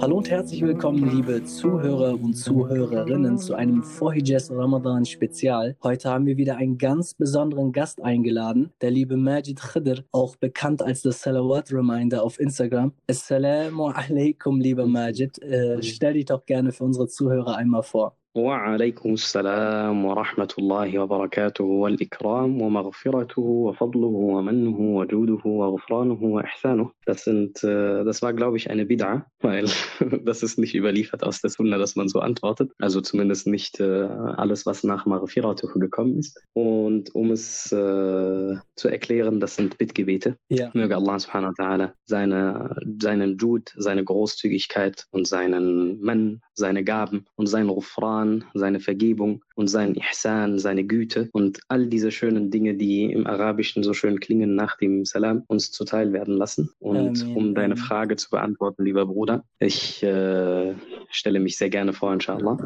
Hallo und herzlich willkommen, liebe Zuhörer und Zuhörerinnen, zu einem Vorhijaz Ramadan Spezial. Heute haben wir wieder einen ganz besonderen Gast eingeladen, der liebe Majid Khidr, auch bekannt als das Salawat Reminder auf Instagram. Assalamu alaikum, lieber Majid. Äh, stell dich doch gerne für unsere Zuhörer einmal vor. وعليكم السلام ورحمة الله وبركاته والإكرام ومغفرته وفضله ومنه وجوده وغفرانه وإحسانه. Das sind, äh, das war glaube ich eine Bid'a, weil das ist nicht überliefert aus der Sunna, dass man so antwortet. Also zumindest nicht äh, alles, was nach Maghfiratuhu gekommen ist. Und um es äh, zu erklären, das sind Bittgebete. Ja. Möge Allah subhanahu wa ta'ala seine, seinen Jud, seine Großzügigkeit und seinen Mann, seine Gaben und sein Rufran Rahman, seine Vergebung und sein Ihsan, seine Güte und all diese schönen Dinge, die im Arabischen so schön klingen nach dem Salam, uns zuteil werden lassen. Und Amen. um deine Frage zu beantworten, lieber Bruder, ich äh, stelle mich sehr gerne vor, inshallah.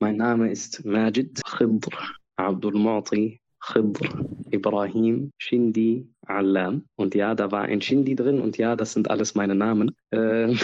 Mein Name ist Majid Khidr Abdul Mu'ti Khidr Ibrahim Shindi Alam. Und ja, da war ein Shindi drin und ja, das sind alles meine Namen. Äh,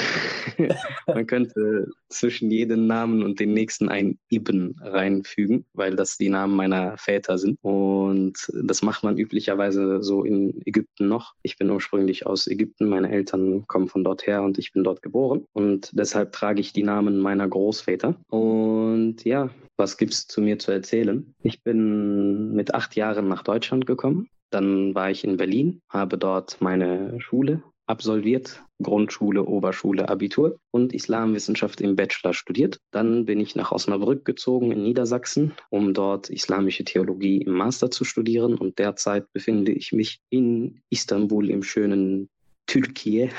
man könnte zwischen jedem Namen und den nächsten ein Ibn reinfügen, weil das die Namen meiner Väter sind. Und das macht man üblicherweise so in Ägypten noch. Ich bin ursprünglich aus Ägypten, meine Eltern kommen von dort her und ich bin dort geboren. Und deshalb trage ich die Namen meiner Großväter. Und ja, was gibt's zu mir zu erzählen? Ich bin mit acht Jahren nach Deutschland gekommen. Dann war ich in Berlin, habe dort meine Schule absolviert, Grundschule, Oberschule, Abitur und Islamwissenschaft im Bachelor studiert. Dann bin ich nach Osnabrück gezogen in Niedersachsen, um dort islamische Theologie im Master zu studieren und derzeit befinde ich mich in Istanbul im schönen Türkei,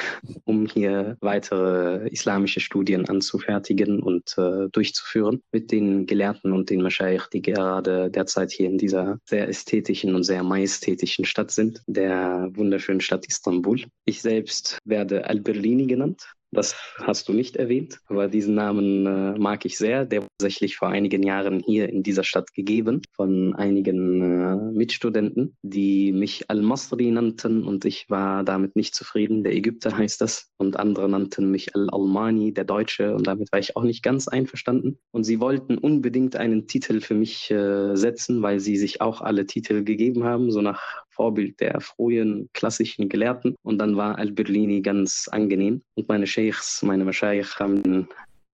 um hier weitere islamische Studien anzufertigen und äh, durchzuführen mit den Gelehrten und den Maschaich, die gerade derzeit hier in dieser sehr ästhetischen und sehr majestätischen Stadt sind, der wunderschönen Stadt Istanbul. Ich selbst werde Al-Berlini genannt das hast du nicht erwähnt, aber diesen Namen äh, mag ich sehr. Der tatsächlich vor einigen Jahren hier in dieser Stadt gegeben von einigen äh, Mitstudenten, die mich Al-Masri nannten und ich war damit nicht zufrieden. Der Ägypter heißt das und andere nannten mich Al-Almani, der Deutsche und damit war ich auch nicht ganz einverstanden. Und sie wollten unbedingt einen Titel für mich äh, setzen, weil sie sich auch alle Titel gegeben haben, so nach Vorbild der frühen klassischen Gelehrten. Und dann war Al-Birlini ganz angenehm. Und meine Sheikhs, meine Mashaykh haben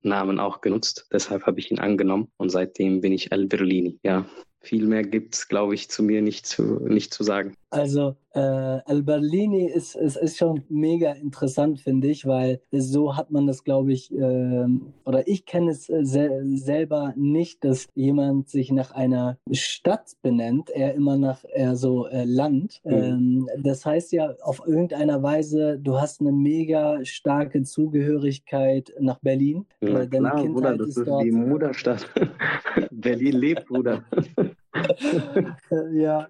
Namen auch genutzt. Deshalb habe ich ihn angenommen. Und seitdem bin ich Al-Birlini. Ja, viel mehr gibt es, glaube ich, zu mir nicht zu, nicht zu sagen. Also äh, Al-Berlini ist, ist, ist schon mega interessant, finde ich, weil so hat man das, glaube ich, äh, oder ich kenne es äh, se selber nicht, dass jemand sich nach einer Stadt benennt, er immer nach eher so äh, Land. Mhm. Ähm, das heißt ja auf irgendeiner Weise, du hast eine mega starke Zugehörigkeit nach Berlin. Ja, äh, Deine klar, Kindheit Bruder, das ist, ist die Mutterstadt. Berlin lebt, Bruder. ja,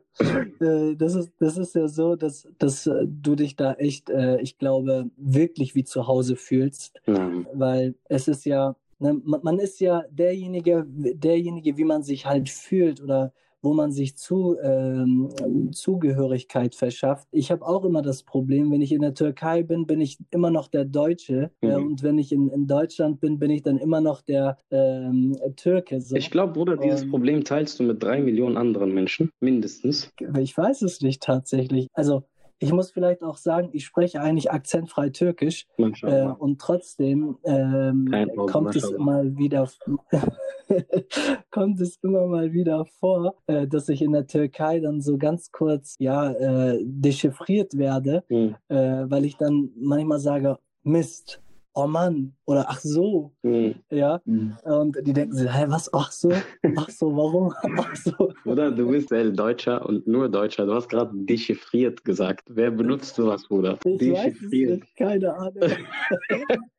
äh, das ist, das ist ja so, dass, dass äh, du dich da echt, äh, ich glaube, wirklich wie zu Hause fühlst. Mhm. Weil es ist ja, ne, man ist ja derjenige, derjenige, wie man sich halt fühlt oder wo man sich zu, ähm, Zugehörigkeit verschafft. Ich habe auch immer das Problem, wenn ich in der Türkei bin, bin ich immer noch der Deutsche. Mhm. Äh, und wenn ich in, in Deutschland bin, bin ich dann immer noch der ähm, Türke. So. Ich glaube, Bruder, dieses um, Problem teilst du mit drei Millionen anderen Menschen, mindestens. Ich weiß es nicht tatsächlich. Also ich muss vielleicht auch sagen, ich spreche eigentlich akzentfrei Türkisch äh, und trotzdem ähm, kommt es immer wieder kommt es immer mal wieder vor, äh, dass ich in der Türkei dann so ganz kurz ja äh, dechiffriert werde, mhm. weil ich dann manchmal sage Mist oh Mann, oder ach so, mhm. ja. Mhm. Und die denken sich, hä, was, ach so, ach so, warum, ach so. Oder du bist El Deutscher und nur Deutscher. Du hast gerade dechiffriert gesagt. Wer benutzt sowas, Bruder? Ich dechiffriert. Weiß keine Ahnung.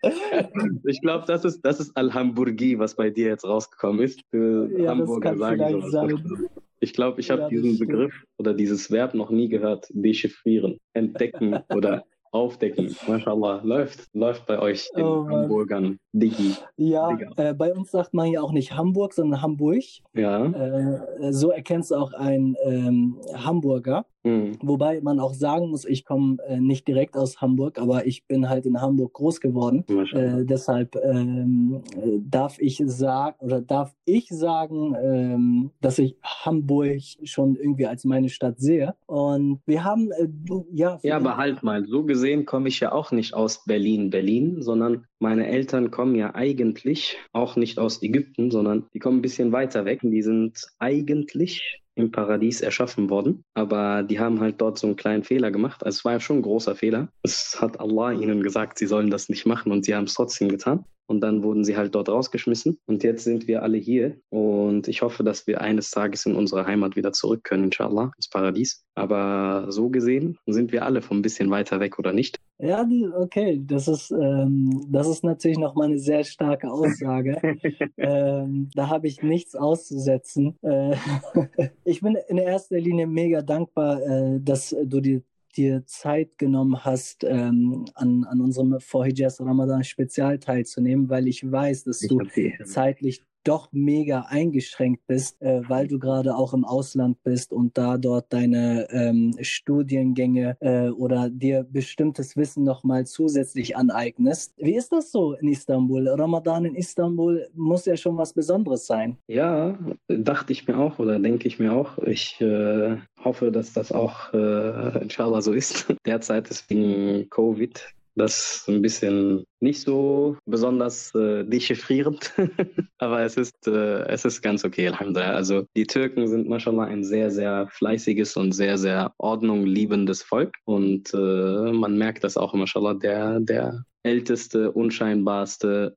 ich glaube, das ist, das ist Al-Hamburgi, was bei dir jetzt rausgekommen ist. Ja, Hamburger sagen sein. Ich glaube, ich habe ja, diesen Begriff oder dieses Verb noch nie gehört. Dechiffrieren, entdecken oder aufdecken. Mashallah, läuft, läuft bei euch in oh, Hamburgern. Digi. Ja, äh, bei uns sagt man ja auch nicht Hamburg, sondern Hamburg. Ja. Äh, so erkennst du auch einen ähm, Hamburger. Mhm. Wobei man auch sagen muss, ich komme äh, nicht direkt aus Hamburg, aber ich bin halt in Hamburg groß geworden. Äh, deshalb ähm, darf ich sagen oder darf ich sagen, ähm, dass ich Hamburg schon irgendwie als meine Stadt sehe. Und wir haben äh, ja. Ja, aber halt mal, so gesehen komme ich ja auch nicht aus Berlin, Berlin, sondern meine Eltern kommen ja eigentlich auch nicht aus Ägypten, sondern die kommen ein bisschen weiter weg. Die sind eigentlich im Paradies erschaffen worden, aber die haben halt dort so einen kleinen Fehler gemacht. Also es war ja schon ein großer Fehler. Es hat Allah ihnen gesagt, sie sollen das nicht machen und sie haben es trotzdem getan. Und dann wurden sie halt dort rausgeschmissen. Und jetzt sind wir alle hier. Und ich hoffe, dass wir eines Tages in unsere Heimat wieder zurück können, inshallah, ins Paradies. Aber so gesehen sind wir alle von ein bisschen weiter weg, oder nicht? Ja, okay. Das ist, ähm, das ist natürlich nochmal eine sehr starke Aussage. ähm, da habe ich nichts auszusetzen. Äh, ich bin in erster Linie mega dankbar, äh, dass du die dir Zeit genommen hast, ähm, an, an unserem Vorhijaz Ramadan Spezial teilzunehmen, weil ich weiß, dass ich du zeitlich doch mega eingeschränkt bist, äh, weil du gerade auch im Ausland bist und da dort deine ähm, Studiengänge äh, oder dir bestimmtes Wissen nochmal zusätzlich aneignest. Wie ist das so in Istanbul? Ramadan in Istanbul muss ja schon was Besonderes sein. Ja, dachte ich mir auch oder denke ich mir auch. Ich äh, hoffe, dass das auch äh, inshallah so ist. Derzeit ist wegen Covid das ist ein bisschen nicht so besonders äh, dechiffrierend, aber es ist, äh, es ist ganz okay, Alhamdulillah. Also die Türken sind mashallah ein sehr, sehr fleißiges und sehr, sehr ordnungliebendes Volk und äh, man merkt das auch, mashallah, der, der älteste, unscheinbarste,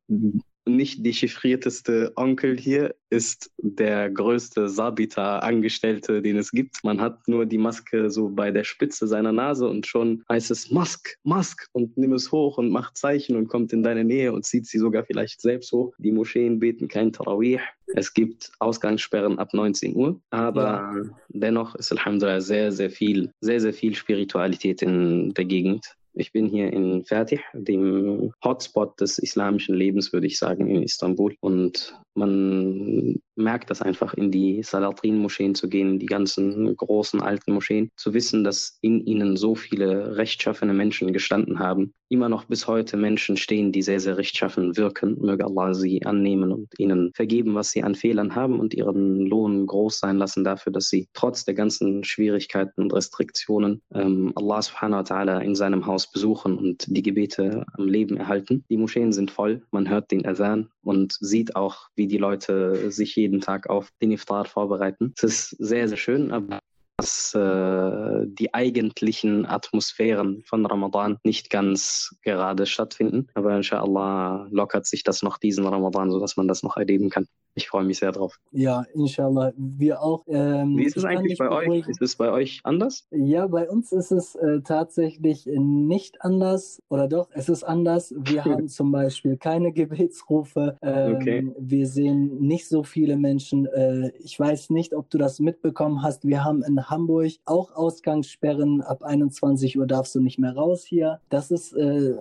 nicht dechiffrierteste Onkel hier ist der größte Sabita-Angestellte, den es gibt. Man hat nur die Maske so bei der Spitze seiner Nase und schon heißt es Mask, Mask und nimm es hoch und macht Zeichen und kommt in deine Nähe und zieht sie sogar vielleicht selbst hoch. Die Moscheen beten kein Tarawih. Es gibt Ausgangssperren ab 19 Uhr, aber ja. dennoch ist Alhamdulillah sehr, sehr viel, sehr, sehr viel Spiritualität in der Gegend. Ich bin hier in Fertig, dem Hotspot des islamischen Lebens, würde ich sagen, in Istanbul. Und man merkt das einfach, in die Salatrin-Moscheen zu gehen, die ganzen großen alten Moscheen, zu wissen, dass in ihnen so viele rechtschaffene Menschen gestanden haben. Immer noch bis heute Menschen stehen, die sehr, sehr rechtschaffen wirken. Möge Allah sie annehmen und ihnen vergeben, was sie an Fehlern haben und ihren Lohn groß sein lassen dafür, dass sie trotz der ganzen Schwierigkeiten und Restriktionen ähm, Allah subhanahu wa ta'ala in seinem Haus besuchen und die Gebete am Leben erhalten. Die Moscheen sind voll, man hört den Adhan und sieht auch, wie die Leute sich jeden Tag auf den Iftar vorbereiten. Es ist sehr, sehr schön, aber dass äh, die eigentlichen Atmosphären von Ramadan nicht ganz gerade stattfinden. Aber inshallah lockert sich das noch diesen Ramadan, sodass man das noch erleben kann. Ich freue mich sehr drauf. Ja, inshallah. Wir auch. Ähm, Wie ist es eigentlich bei euch? Ist es bei euch anders? Ja, bei uns ist es äh, tatsächlich nicht anders. Oder doch, es ist anders. Wir haben zum Beispiel keine Gebetsrufe. Ähm, okay. Wir sehen nicht so viele Menschen. Äh, ich weiß nicht, ob du das mitbekommen hast. Wir haben in Hamburg auch Ausgangssperren. Ab 21 Uhr darfst du nicht mehr raus hier. Das ist äh,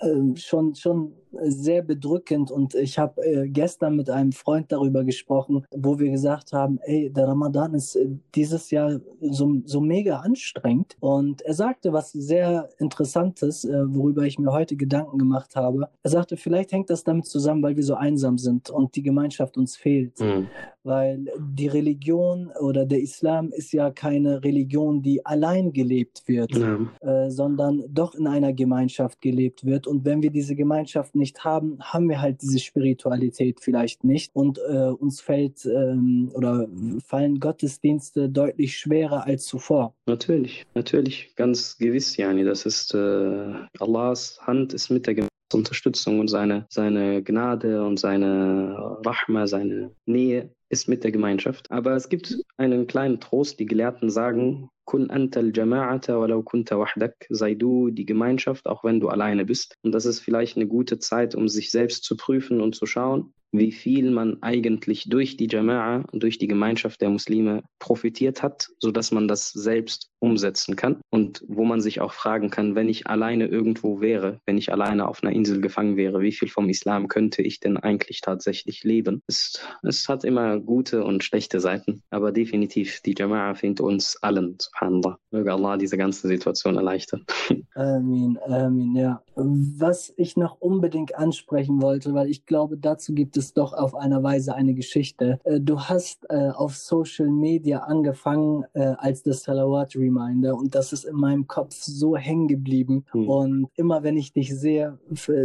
äh, schon, schon sehr bedrückend und ich habe äh, gestern mit einem Freund darüber gesprochen, wo wir gesagt haben, ey, der Ramadan ist äh, dieses Jahr so, so mega anstrengend und er sagte was sehr Interessantes, äh, worüber ich mir heute Gedanken gemacht habe. Er sagte, vielleicht hängt das damit zusammen, weil wir so einsam sind und die Gemeinschaft uns fehlt. Mhm weil die Religion oder der Islam ist ja keine Religion, die allein gelebt wird, ja. äh, sondern doch in einer Gemeinschaft gelebt wird. Und wenn wir diese Gemeinschaft nicht haben, haben wir halt diese Spiritualität vielleicht nicht. Und äh, uns fällt ähm, oder fallen Gottesdienste deutlich schwerer als zuvor. Natürlich, natürlich, ganz gewiss, Jani. Das ist äh, Allahs Hand ist mit der Gemeinschaft. Unterstützung und seine, seine Gnade und seine Rahma, seine Nähe ist mit der Gemeinschaft. Aber es gibt einen kleinen Trost. Die Gelehrten sagen, Kun antal jama'ata walau kunta wahdak. Sei du die Gemeinschaft, auch wenn du alleine bist. Und das ist vielleicht eine gute Zeit, um sich selbst zu prüfen und zu schauen, wie viel man eigentlich durch die Jama'a, durch die Gemeinschaft der Muslime profitiert hat, sodass man das selbst umsetzen kann und wo man sich auch fragen kann, wenn ich alleine irgendwo wäre, wenn ich alleine auf einer Insel gefangen wäre, wie viel vom Islam könnte ich denn eigentlich tatsächlich leben? Es, es hat immer gute und schlechte Seiten, aber definitiv die Jama'a findet uns allen, subhanallah. Möge Allah diese ganze Situation erleichtern. Amin, Amin, ja. Was ich noch unbedingt ansprechen wollte, weil ich glaube, dazu gibt es doch auf einer Weise eine Geschichte. Äh, du hast äh, auf Social Media angefangen äh, als das Salawat Reminder und das ist in meinem Kopf so hängen geblieben. Hm. Und immer wenn ich dich sehe,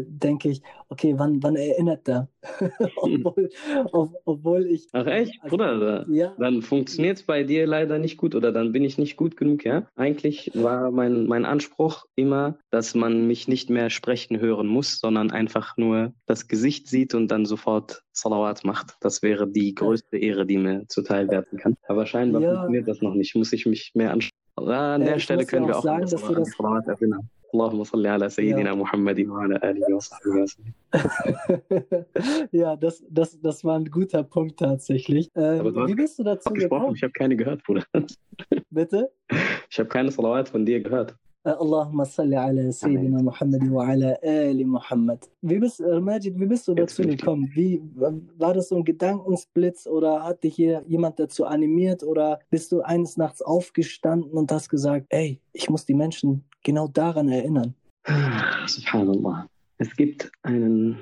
denke ich, okay, wann, wann erinnert er? obwohl, ob, obwohl ich. Ach echt, also, Bruder? Ja. Dann funktioniert es bei dir leider nicht gut oder dann bin ich nicht gut genug, ja? Eigentlich war mein, mein Anspruch immer, dass man mich nicht mehr sprechen hören muss, sondern einfach nur das Gesicht sieht und dann sofort Salawat macht. Das wäre die größte Ehre, die mir zuteil werden kann. Aber scheinbar ja. funktioniert das noch nicht. Muss ich mich mehr anschauen. An der äh, Stelle können wir auch sagen, dass du das Salawat erinnern. اللهم صل على سيدنا ja. محمد وعلى آله وصحبه وسلم. ja, das, das, das war ein guter Punkt tatsächlich. Ähm, wie bist du dazu gekommen? Ich habe keine gehört, Bruder. Bitte? Ich habe keine Salawat von dir gehört. اللهم صل على سيدنا محمد وعلى آل Muhammad. Wie bist, äh, Majid, wie bist du dazu gekommen? Wie, war das so ein Gedankensblitz oder hat dich hier jemand dazu animiert oder bist du eines Nachts aufgestanden und hast gesagt, ey, ich muss die Menschen genau daran erinnern? Subhanallah. Es gibt einen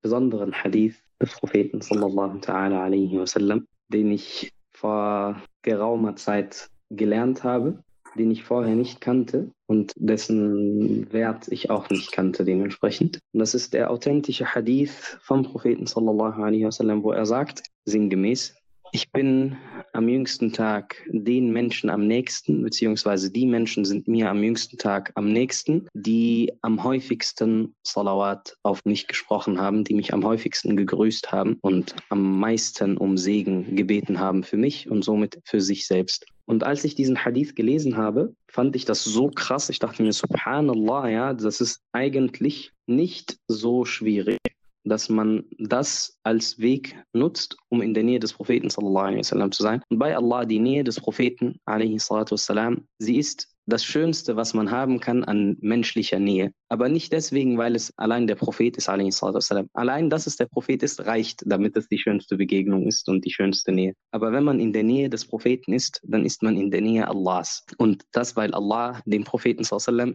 besonderen Hadith des Propheten sallallahu alaihi wasallam, den ich vor geraumer Zeit gelernt habe den ich vorher nicht kannte und dessen Wert ich auch nicht kannte dementsprechend. Und das ist der authentische Hadith vom Propheten sallallahu alaihi wasallam, wo er sagt, sinngemäß, ich bin am jüngsten Tag den Menschen am nächsten, beziehungsweise die Menschen sind mir am jüngsten Tag am nächsten, die am häufigsten Salawat auf mich gesprochen haben, die mich am häufigsten gegrüßt haben und am meisten um Segen gebeten haben für mich und somit für sich selbst. Und als ich diesen Hadith gelesen habe, fand ich das so krass. Ich dachte mir, subhanallah, ja, das ist eigentlich nicht so schwierig dass man das als Weg nutzt, um in der Nähe des Propheten wasallam zu sein. Und bei Allah, die Nähe des Propheten wassalam, sie ist das Schönste, was man haben kann an menschlicher Nähe. Aber nicht deswegen, weil es allein der Prophet ist, allein, dass es der Prophet ist, reicht, damit es die schönste Begegnung ist und die schönste Nähe. Aber wenn man in der Nähe des Propheten ist, dann ist man in der Nähe Allahs. Und das, weil Allah den Propheten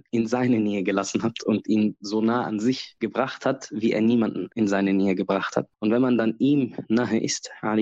in seine Nähe gelassen hat und ihn so nah an sich gebracht hat, wie er niemanden in seine Nähe gebracht hat. Und wenn man dann ihm nahe ist, dann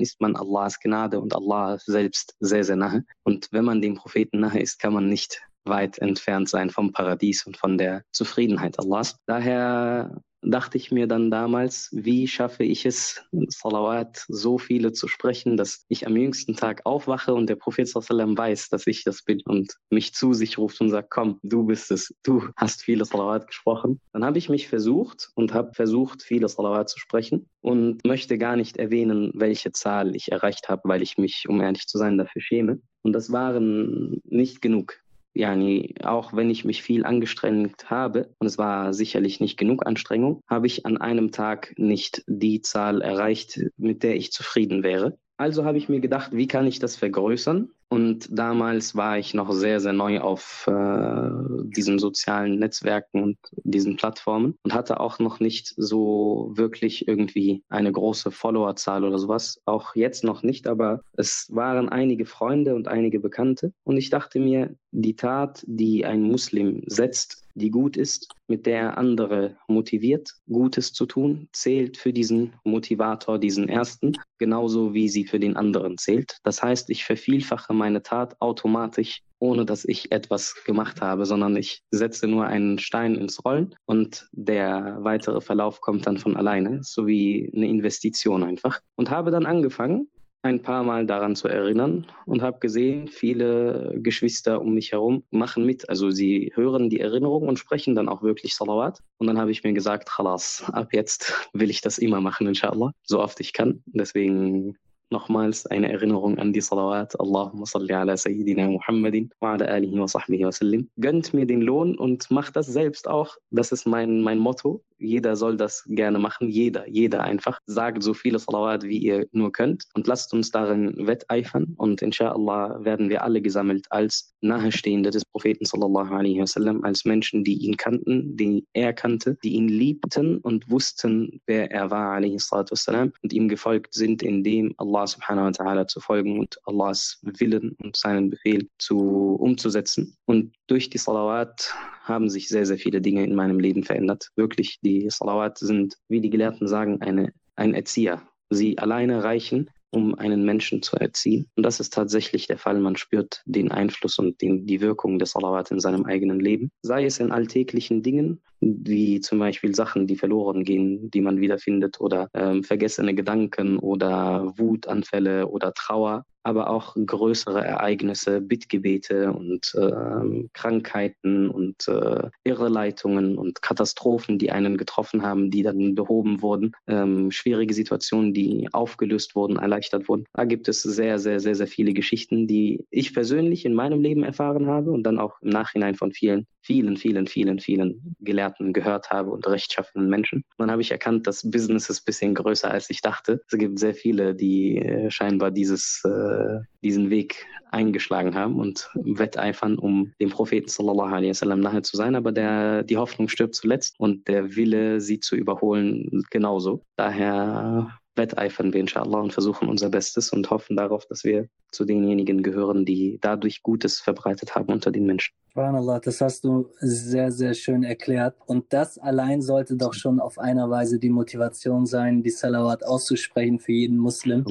ist man Allahs Gnade und Allah selbst sehr, sehr nahe. Und wenn man dem Propheten nahe ist, kann man nicht weit entfernt sein vom Paradies und von der Zufriedenheit Allahs. Daher dachte ich mir dann damals, wie schaffe ich es, Salawat so viele zu sprechen, dass ich am jüngsten Tag aufwache und der Prophet sallam weiß, dass ich das bin und mich zu sich ruft und sagt, komm, du bist es, du hast viele Salawat gesprochen. Dann habe ich mich versucht und habe versucht, viele Salawat zu sprechen und möchte gar nicht erwähnen, welche Zahl ich erreicht habe, weil ich mich, um ehrlich zu sein, dafür schäme. Und das waren nicht genug. Yani, auch wenn ich mich viel angestrengt habe, und es war sicherlich nicht genug Anstrengung, habe ich an einem Tag nicht die Zahl erreicht, mit der ich zufrieden wäre. Also habe ich mir gedacht, wie kann ich das vergrößern? Und damals war ich noch sehr, sehr neu auf äh, diesen sozialen Netzwerken und diesen Plattformen und hatte auch noch nicht so wirklich irgendwie eine große Followerzahl oder sowas. Auch jetzt noch nicht, aber es waren einige Freunde und einige Bekannte. Und ich dachte mir, die Tat, die ein Muslim setzt, die gut ist, mit der er andere motiviert, Gutes zu tun, zählt für diesen Motivator, diesen ersten, genauso wie sie für den anderen zählt. Das heißt, ich vervielfache meine Tat automatisch, ohne dass ich etwas gemacht habe, sondern ich setze nur einen Stein ins Rollen und der weitere Verlauf kommt dann von alleine, so wie eine Investition einfach. Und habe dann angefangen, ein paar Mal daran zu erinnern und habe gesehen, viele Geschwister um mich herum machen mit. Also sie hören die Erinnerung und sprechen dann auch wirklich Salawat. Und dann habe ich mir gesagt, Khalas, ab jetzt will ich das immer machen, inshallah, so oft ich kann. Deswegen nochmals eine Erinnerung an die Salawat. Allahumma salli ala Sayyidina Muhammadin wa ala alihi wa sahbihi wa sallim. Gönnt mir den Lohn und macht das selbst auch. Das ist mein, mein Motto. Jeder soll das gerne machen. Jeder, jeder einfach. Sagt so viele Salawat, wie ihr nur könnt. Und lasst uns darin wetteifern. Und inshallah werden wir alle gesammelt als Nahestehende des Propheten sallallahu alaihi wasallam, als Menschen, die ihn kannten, die er kannte, die ihn liebten und wussten, wer er war, alaihi wassalam, und ihm gefolgt sind, indem Allah subhanahu wa ta'ala zu folgen und Allahs Willen und seinen Befehl zu umzusetzen. Und durch die Salawat haben sich sehr, sehr viele Dinge in meinem Leben verändert. Wirklich, die Salawat sind, wie die Gelehrten sagen, eine, ein Erzieher. Sie alleine reichen, um einen Menschen zu erziehen. Und das ist tatsächlich der Fall. Man spürt den Einfluss und den, die Wirkung des Salawat in seinem eigenen Leben. Sei es in alltäglichen Dingen, wie zum Beispiel Sachen, die verloren gehen, die man wiederfindet, oder ähm, vergessene Gedanken oder Wutanfälle oder Trauer aber auch größere Ereignisse, Bittgebete und äh, Krankheiten und äh, Irreleitungen und Katastrophen, die einen getroffen haben, die dann behoben wurden, ähm, schwierige Situationen, die aufgelöst wurden, erleichtert wurden. Da gibt es sehr, sehr, sehr, sehr viele Geschichten, die ich persönlich in meinem Leben erfahren habe und dann auch im Nachhinein von vielen, vielen, vielen, vielen, vielen Gelehrten gehört habe und rechtschaffenen Menschen. Dann habe ich erkannt, das Business ist ein bisschen größer, als ich dachte. Es gibt sehr viele, die äh, scheinbar dieses äh, diesen Weg eingeschlagen haben und wetteifern, um dem Propheten sallallahu alaihi wasallam nahe zu sein. Aber der, die Hoffnung stirbt zuletzt und der Wille, sie zu überholen, genauso. Daher wetteifern wir inshallah und versuchen unser Bestes und hoffen darauf, dass wir zu denjenigen gehören, die dadurch Gutes verbreitet haben unter den Menschen. Subhanallah, das hast du sehr, sehr schön erklärt. Und das allein sollte doch schon auf einer Weise die Motivation sein, die Salawat auszusprechen für jeden Muslim.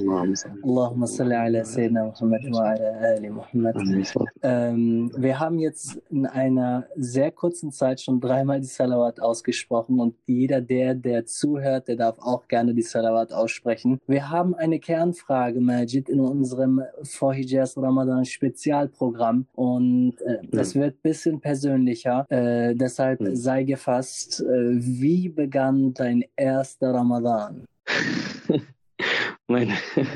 Allahumma salli ala Sayyidina Muhammad wa ala ali Muhammad. Ähm, wir haben jetzt in einer sehr kurzen Zeit schon dreimal die Salawat ausgesprochen und jeder, der, der zuhört, der darf auch gerne die Salawat aussprechen. Wir haben eine Kernfrage, Majid, in unserem Vorhijaz Ramadan Spezialprogramm und äh, das wird ein bisschen persönlicher. Äh, deshalb mhm. sei gefasst, äh, wie begann dein erster Ramadan? mein,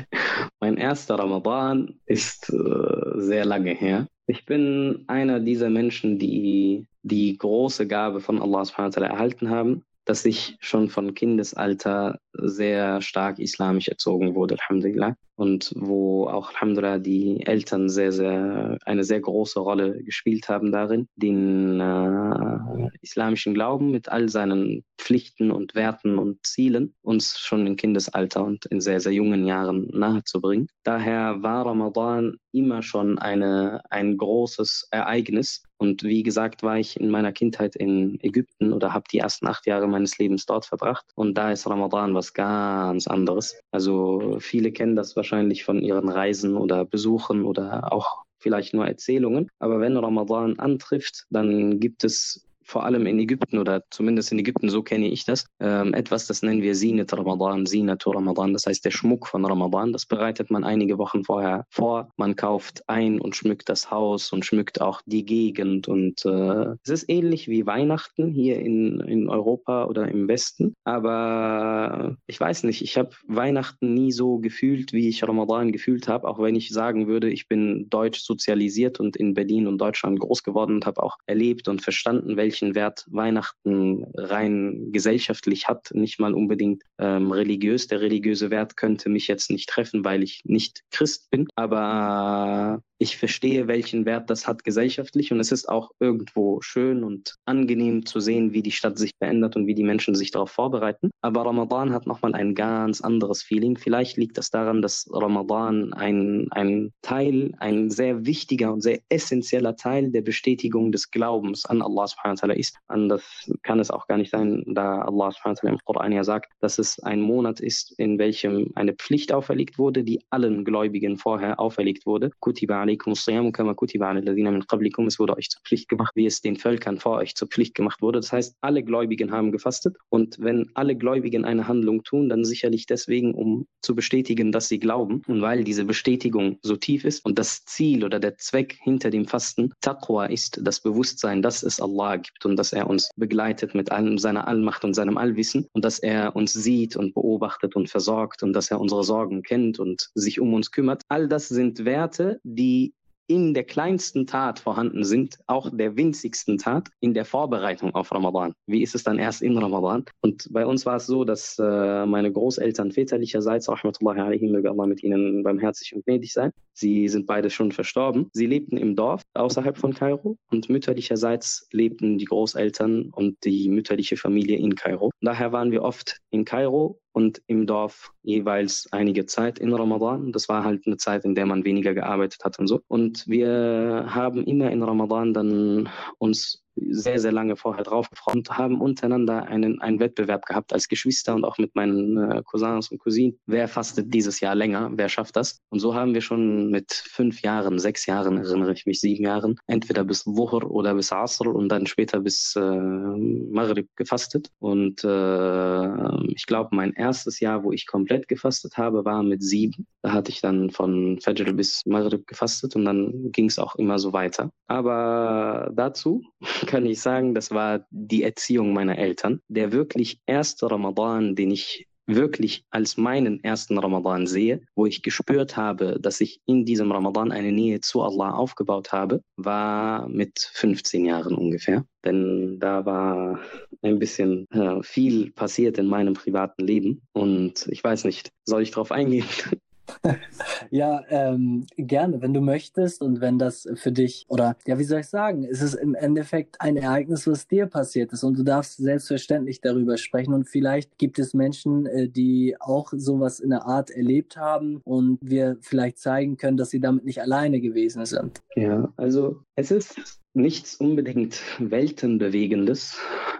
mein erster Ramadan ist äh, sehr lange her. Ich bin einer dieser Menschen, die die große Gabe von Allah subhanahu wa erhalten haben, dass ich schon von Kindesalter sehr stark islamisch erzogen wurde, Alhamdulillah und wo auch Alhamdulillah die Eltern sehr, sehr, eine sehr große Rolle gespielt haben darin, den äh, islamischen Glauben mit all seinen Pflichten und Werten und Zielen uns schon im Kindesalter und in sehr, sehr jungen Jahren nahezubringen. Daher war Ramadan immer schon eine, ein großes Ereignis. Und wie gesagt, war ich in meiner Kindheit in Ägypten oder habe die ersten acht Jahre meines Lebens dort verbracht. Und da ist Ramadan was ganz anderes. Also viele kennen das wahrscheinlich von ihren Reisen oder Besuchen oder auch vielleicht nur Erzählungen. Aber wenn Ramadan antrifft, dann gibt es vor allem in Ägypten oder zumindest in Ägypten, so kenne ich das, ähm, etwas, das nennen wir Sinat Ramadan, Sinat Ramadan, das heißt der Schmuck von Ramadan. Das bereitet man einige Wochen vorher vor. Man kauft ein und schmückt das Haus und schmückt auch die Gegend. Und äh, es ist ähnlich wie Weihnachten hier in, in Europa oder im Westen. Aber ich weiß nicht, ich habe Weihnachten nie so gefühlt, wie ich Ramadan gefühlt habe, auch wenn ich sagen würde, ich bin deutsch sozialisiert und in Berlin und Deutschland groß geworden und habe auch erlebt und verstanden, welche welchen Wert Weihnachten rein gesellschaftlich hat, nicht mal unbedingt ähm, religiös. Der religiöse Wert könnte mich jetzt nicht treffen, weil ich nicht Christ bin, aber ich verstehe, welchen Wert das hat gesellschaftlich und es ist auch irgendwo schön und angenehm zu sehen, wie die Stadt sich verändert und wie die Menschen sich darauf vorbereiten. Aber Ramadan hat nochmal ein ganz anderes Feeling. Vielleicht liegt das daran, dass Ramadan ein, ein Teil, ein sehr wichtiger und sehr essentieller Teil der Bestätigung des Glaubens an Allah subhanahu wa ta'ala ist. Anders kann es auch gar nicht sein, da Allah subhanahu wa ta'ala im Koran ja sagt, dass es ein Monat ist, in welchem eine Pflicht auferlegt wurde, die allen Gläubigen vorher auferlegt wurde. Kutiba es wurde euch zur Pflicht gemacht, wie es den Völkern vor euch zur Pflicht gemacht wurde. Das heißt, alle Gläubigen haben gefastet. Und wenn alle Gläubigen eine Handlung tun, dann sicherlich deswegen, um zu bestätigen, dass sie glauben. Und weil diese Bestätigung so tief ist und das Ziel oder der Zweck hinter dem Fasten Taqwa ist, das Bewusstsein, dass es Allah gibt und dass er uns begleitet mit allem seiner Allmacht und seinem Allwissen und dass er uns sieht und beobachtet und versorgt und dass er unsere Sorgen kennt und sich um uns kümmert. All das sind Werte, die in der kleinsten Tat vorhanden sind, auch der winzigsten Tat in der Vorbereitung auf Ramadan. Wie ist es dann erst in Ramadan? Und bei uns war es so, dass äh, meine Großeltern väterlicherseits, rahmatullahi alaihim, möge Allah mit ihnen barmherzig und gnädig sein, sie sind beide schon verstorben. Sie lebten im Dorf außerhalb von Kairo und mütterlicherseits lebten die Großeltern und die mütterliche Familie in Kairo. Daher waren wir oft in Kairo und im Dorf jeweils einige Zeit in Ramadan. Das war halt eine Zeit, in der man weniger gearbeitet hat und so. Und wir haben immer in Ramadan dann uns sehr, sehr lange vorher drauf und haben untereinander einen, einen Wettbewerb gehabt als Geschwister und auch mit meinen äh, Cousins und Cousinen. Wer fastet dieses Jahr länger? Wer schafft das? Und so haben wir schon mit fünf Jahren, sechs Jahren, erinnere ich mich, sieben Jahren, entweder bis Wuhr oder bis Asr und dann später bis äh, Maghrib gefastet. Und äh, ich glaube, mein erstes Jahr, wo ich komplett gefastet habe, war mit sieben. Da hatte ich dann von Fajr bis Maghrib gefastet und dann ging es auch immer so weiter. Aber dazu kann ich sagen, das war die Erziehung meiner Eltern. Der wirklich erste Ramadan, den ich wirklich als meinen ersten Ramadan sehe, wo ich gespürt habe, dass ich in diesem Ramadan eine Nähe zu Allah aufgebaut habe, war mit 15 Jahren ungefähr. Denn da war ein bisschen äh, viel passiert in meinem privaten Leben. Und ich weiß nicht, soll ich darauf eingehen? ja, ähm, gerne, wenn du möchtest und wenn das für dich, oder ja, wie soll ich sagen, es ist im Endeffekt ein Ereignis, was dir passiert ist und du darfst selbstverständlich darüber sprechen und vielleicht gibt es Menschen, äh, die auch sowas in der Art erlebt haben und wir vielleicht zeigen können, dass sie damit nicht alleine gewesen sind. Ja, also es ist nichts unbedingt Weltenbewegendes,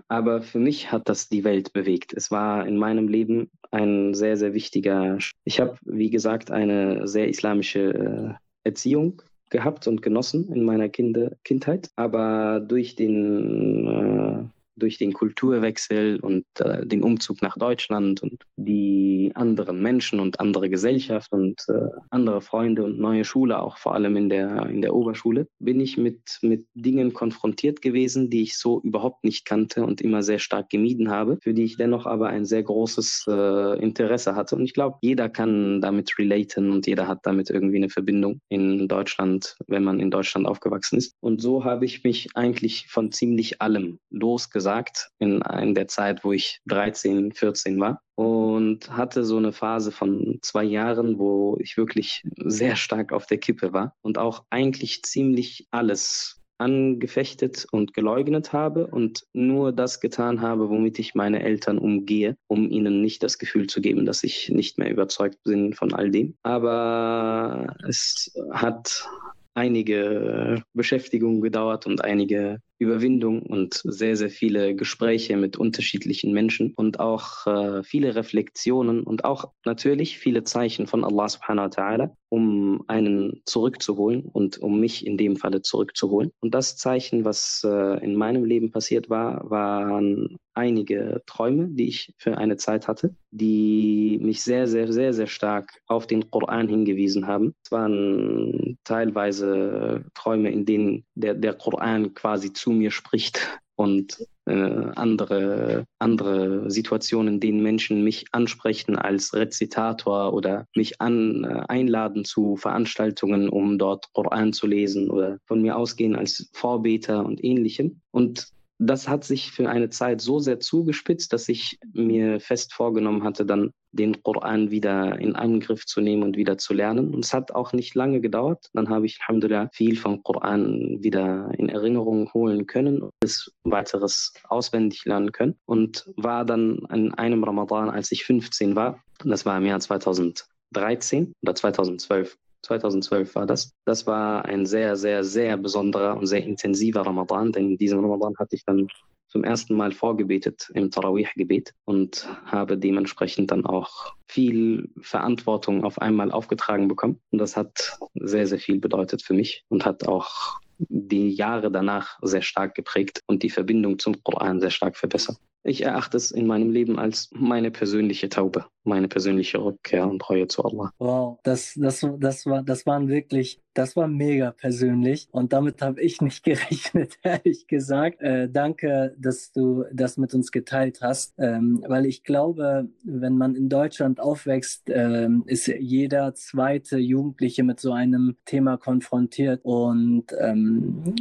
aber für mich hat das die Welt bewegt. Es war in meinem Leben ein sehr, sehr wichtiger. Ich habe, wie gesagt, eine sehr islamische äh, Erziehung gehabt und genossen in meiner Kinder Kindheit, aber durch den äh, durch den Kulturwechsel und äh, den Umzug nach Deutschland und die anderen Menschen und andere Gesellschaft und äh, andere Freunde und neue Schule, auch vor allem in der, in der Oberschule, bin ich mit, mit Dingen konfrontiert gewesen, die ich so überhaupt nicht kannte und immer sehr stark gemieden habe, für die ich dennoch aber ein sehr großes äh, Interesse hatte. Und ich glaube, jeder kann damit relaten und jeder hat damit irgendwie eine Verbindung in Deutschland, wenn man in Deutschland aufgewachsen ist. Und so habe ich mich eigentlich von ziemlich allem losgesagt gesagt, in, in der Zeit, wo ich 13, 14 war und hatte so eine Phase von zwei Jahren, wo ich wirklich sehr stark auf der Kippe war und auch eigentlich ziemlich alles angefechtet und geleugnet habe und nur das getan habe, womit ich meine Eltern umgehe, um ihnen nicht das Gefühl zu geben, dass ich nicht mehr überzeugt bin von all dem. Aber es hat einige Beschäftigungen gedauert und einige Überwindung und sehr, sehr viele Gespräche mit unterschiedlichen Menschen und auch äh, viele Reflexionen und auch natürlich viele Zeichen von Allah subhanahu wa ta'ala, um einen zurückzuholen und um mich in dem Falle zurückzuholen. Und das Zeichen, was äh, in meinem Leben passiert war, waren einige Träume, die ich für eine Zeit hatte, die mich sehr, sehr, sehr, sehr stark auf den Koran hingewiesen haben. Es waren teilweise Träume, in denen der, der Koran quasi zu mir spricht und äh, andere, andere Situationen, in denen Menschen mich ansprechen als Rezitator oder mich an, äh, einladen zu Veranstaltungen, um dort Koran zu lesen oder von mir ausgehen als Vorbeter und ähnlichem. Und das hat sich für eine Zeit so sehr zugespitzt, dass ich mir fest vorgenommen hatte, dann den Koran wieder in Angriff zu nehmen und wieder zu lernen. Und es hat auch nicht lange gedauert. Dann habe ich, Alhamdulillah, viel vom Koran wieder in Erinnerung holen können und es weiteres auswendig lernen können. Und war dann an einem Ramadan, als ich 15 war, das war im Jahr 2013 oder 2012, 2012 war das. Das war ein sehr, sehr, sehr besonderer und sehr intensiver Ramadan, denn in diesem Ramadan hatte ich dann zum ersten Mal vorgebetet im Tarawih-Gebet und habe dementsprechend dann auch viel Verantwortung auf einmal aufgetragen bekommen. Und das hat sehr, sehr viel bedeutet für mich und hat auch die Jahre danach sehr stark geprägt und die Verbindung zum Koran sehr stark verbessert. Ich erachte es in meinem Leben als meine persönliche Taube, meine persönliche Rückkehr und Reue zu Allah. Wow, das, das, das, war, das waren wirklich, das war mega persönlich und damit habe ich nicht gerechnet, ehrlich gesagt. Äh, danke, dass du das mit uns geteilt hast, ähm, weil ich glaube, wenn man in Deutschland aufwächst, äh, ist jeder zweite Jugendliche mit so einem Thema konfrontiert und ähm,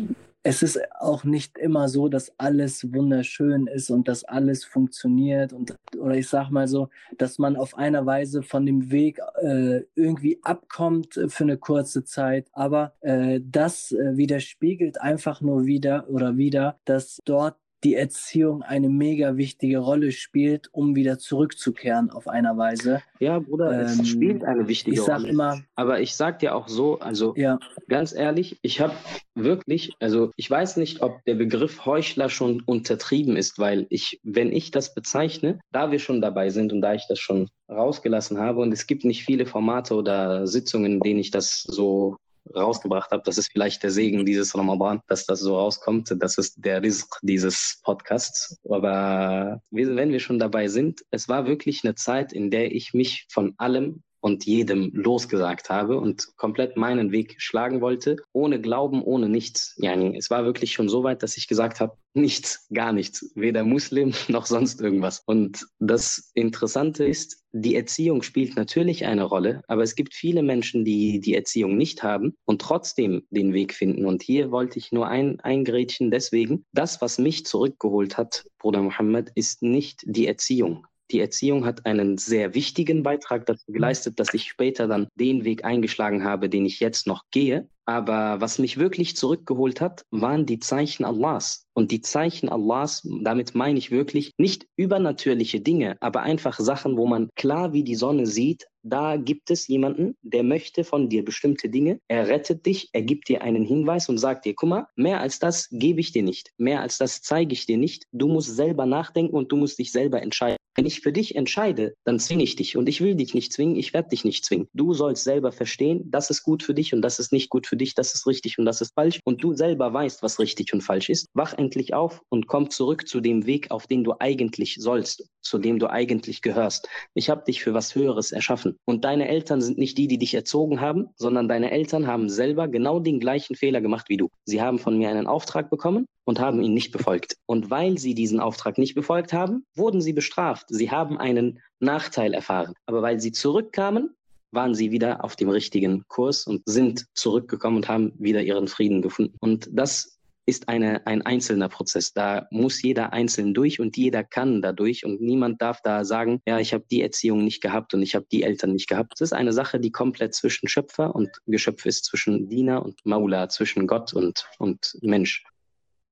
es ist auch nicht immer so, dass alles wunderschön ist und dass alles funktioniert und oder ich sag mal so, dass man auf einer Weise von dem Weg äh, irgendwie abkommt für eine kurze Zeit. Aber äh, das äh, widerspiegelt einfach nur wieder oder wieder, dass dort die Erziehung eine mega wichtige Rolle spielt, um wieder zurückzukehren auf einer Weise. Ja, Bruder, ähm, es spielt eine wichtige ich sag Rolle. Immer, Aber ich sag dir auch so, also ja. ganz ehrlich, ich habe wirklich, also ich weiß nicht, ob der Begriff Heuchler schon untertrieben ist, weil ich, wenn ich das bezeichne, da wir schon dabei sind und da ich das schon rausgelassen habe und es gibt nicht viele Formate oder Sitzungen, in denen ich das so rausgebracht habe. Das ist vielleicht der Segen dieses Ramadan, dass das so rauskommt. Das ist der Rizq dieses Podcasts. Aber wenn wir schon dabei sind, es war wirklich eine Zeit, in der ich mich von allem und jedem losgesagt habe und komplett meinen Weg schlagen wollte, ohne Glauben, ohne nichts. Yani, es war wirklich schon so weit, dass ich gesagt habe, nichts, gar nichts, weder Muslim noch sonst irgendwas. Und das Interessante ist, die Erziehung spielt natürlich eine Rolle, aber es gibt viele Menschen, die die Erziehung nicht haben und trotzdem den Weg finden. Und hier wollte ich nur ein, eingrätschen, deswegen, das, was mich zurückgeholt hat, Bruder Mohammed, ist nicht die Erziehung. Die Erziehung hat einen sehr wichtigen Beitrag dazu geleistet, dass ich später dann den Weg eingeschlagen habe, den ich jetzt noch gehe. Aber was mich wirklich zurückgeholt hat, waren die Zeichen Allahs. Und die Zeichen Allahs, damit meine ich wirklich nicht übernatürliche Dinge, aber einfach Sachen, wo man klar wie die Sonne sieht, da gibt es jemanden, der möchte von dir bestimmte Dinge. Er rettet dich, er gibt dir einen Hinweis und sagt dir, guck mal, mehr als das gebe ich dir nicht, mehr als das zeige ich dir nicht. Du musst selber nachdenken und du musst dich selber entscheiden. Wenn ich für dich entscheide, dann zwinge ich dich und ich will dich nicht zwingen, ich werde dich nicht zwingen. Du sollst selber verstehen, das ist gut für dich und das ist nicht gut für dich, das ist richtig und das ist falsch und du selber weißt, was richtig und falsch ist. Wach endlich auf und komm zurück zu dem Weg, auf den du eigentlich sollst, zu dem du eigentlich gehörst. Ich habe dich für was Höheres erschaffen und deine Eltern sind nicht die, die dich erzogen haben, sondern deine Eltern haben selber genau den gleichen Fehler gemacht wie du. Sie haben von mir einen Auftrag bekommen und haben ihn nicht befolgt. Und weil sie diesen Auftrag nicht befolgt haben, wurden sie bestraft. Sie haben einen Nachteil erfahren. Aber weil sie zurückkamen, waren sie wieder auf dem richtigen Kurs und sind zurückgekommen und haben wieder ihren Frieden gefunden. Und das ist eine, ein einzelner Prozess. Da muss jeder einzeln durch und jeder kann dadurch und niemand darf da sagen, ja, ich habe die Erziehung nicht gehabt und ich habe die Eltern nicht gehabt. Es ist eine Sache, die komplett zwischen Schöpfer und Geschöpf ist, zwischen Diener und Maula, zwischen Gott und, und Mensch.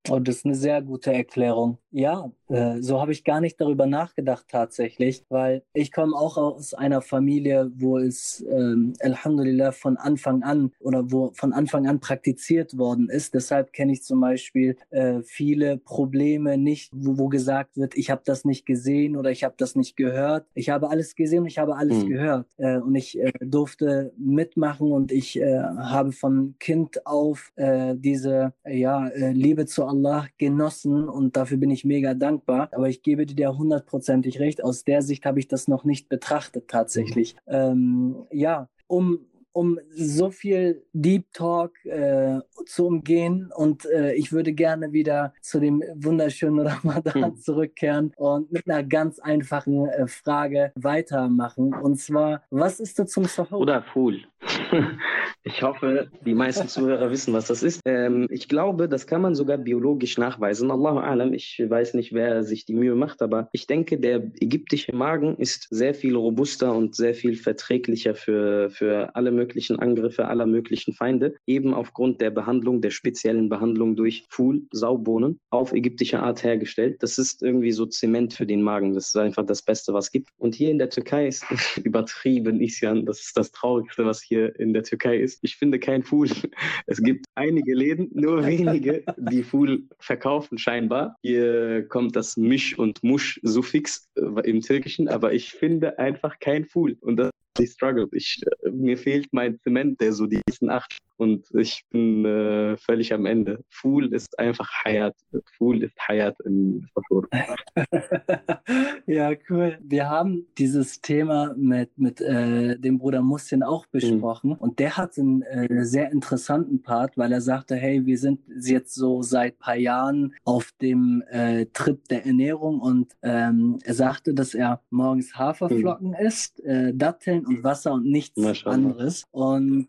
Oh, das ist eine sehr gute Erklärung. Ja, so habe ich gar nicht darüber nachgedacht tatsächlich, weil ich komme auch aus einer Familie, wo es ähm, Alhamdulillah von Anfang an oder wo von Anfang an praktiziert worden ist. Deshalb kenne ich zum Beispiel äh, viele Probleme nicht, wo, wo gesagt wird, ich habe das nicht gesehen oder ich habe das nicht gehört. Ich habe alles gesehen und ich habe alles mhm. gehört äh, und ich äh, durfte mitmachen und ich äh, habe von Kind auf äh, diese ja, Liebe zu Allah genossen und dafür bin ich mega dankbar. Aber ich gebe dir hundertprozentig recht. Aus der Sicht habe ich das noch nicht betrachtet tatsächlich. Mhm. Ähm, ja, um um so viel Deep Talk äh, zu umgehen. Und äh, ich würde gerne wieder zu dem wunderschönen Ramadan hm. zurückkehren und mit einer ganz einfachen äh, Frage weitermachen. Und zwar, was ist du zum Sahur? Oder Fool. Ich hoffe, die meisten Zuhörer wissen, was das ist. Ähm, ich glaube, das kann man sogar biologisch nachweisen. Allahu alam, ich weiß nicht, wer sich die Mühe macht, aber ich denke, der ägyptische Magen ist sehr viel robuster und sehr viel verträglicher für, für alle möglichen Angriffe aller möglichen Feinde, eben aufgrund der Behandlung, der speziellen Behandlung durch Ful, Saubohnen, auf ägyptische Art hergestellt. Das ist irgendwie so Zement für den Magen. Das ist einfach das Beste, was es gibt. Und hier in der Türkei ist übertrieben Isyan. Das ist das Traurigste, was ich hier in der Türkei ist. Ich finde kein Fool. Es gibt einige Läden, nur wenige, die Fool verkaufen scheinbar. Hier kommt das Misch und Musch-Suffix äh, im Türkischen, aber ich finde einfach kein Fool. Und das ich struggle. Ich, äh, mir fehlt mein Zement, der so die nächsten acht und ich bin äh, völlig am Ende. Fool ist einfach Hayat. Fool ist Hayat im Fatur. ja, cool. Wir haben dieses Thema mit, mit äh, dem Bruder Mussin auch mhm. besprochen mhm. und der hat einen äh, sehr interessanten Part, weil er sagte, hey, wir sind jetzt so seit paar Jahren auf dem äh, Trip der Ernährung und ähm, er sagte, dass er morgens Haferflocken mhm. isst, äh, Datteln und Wasser und nichts anderes. Und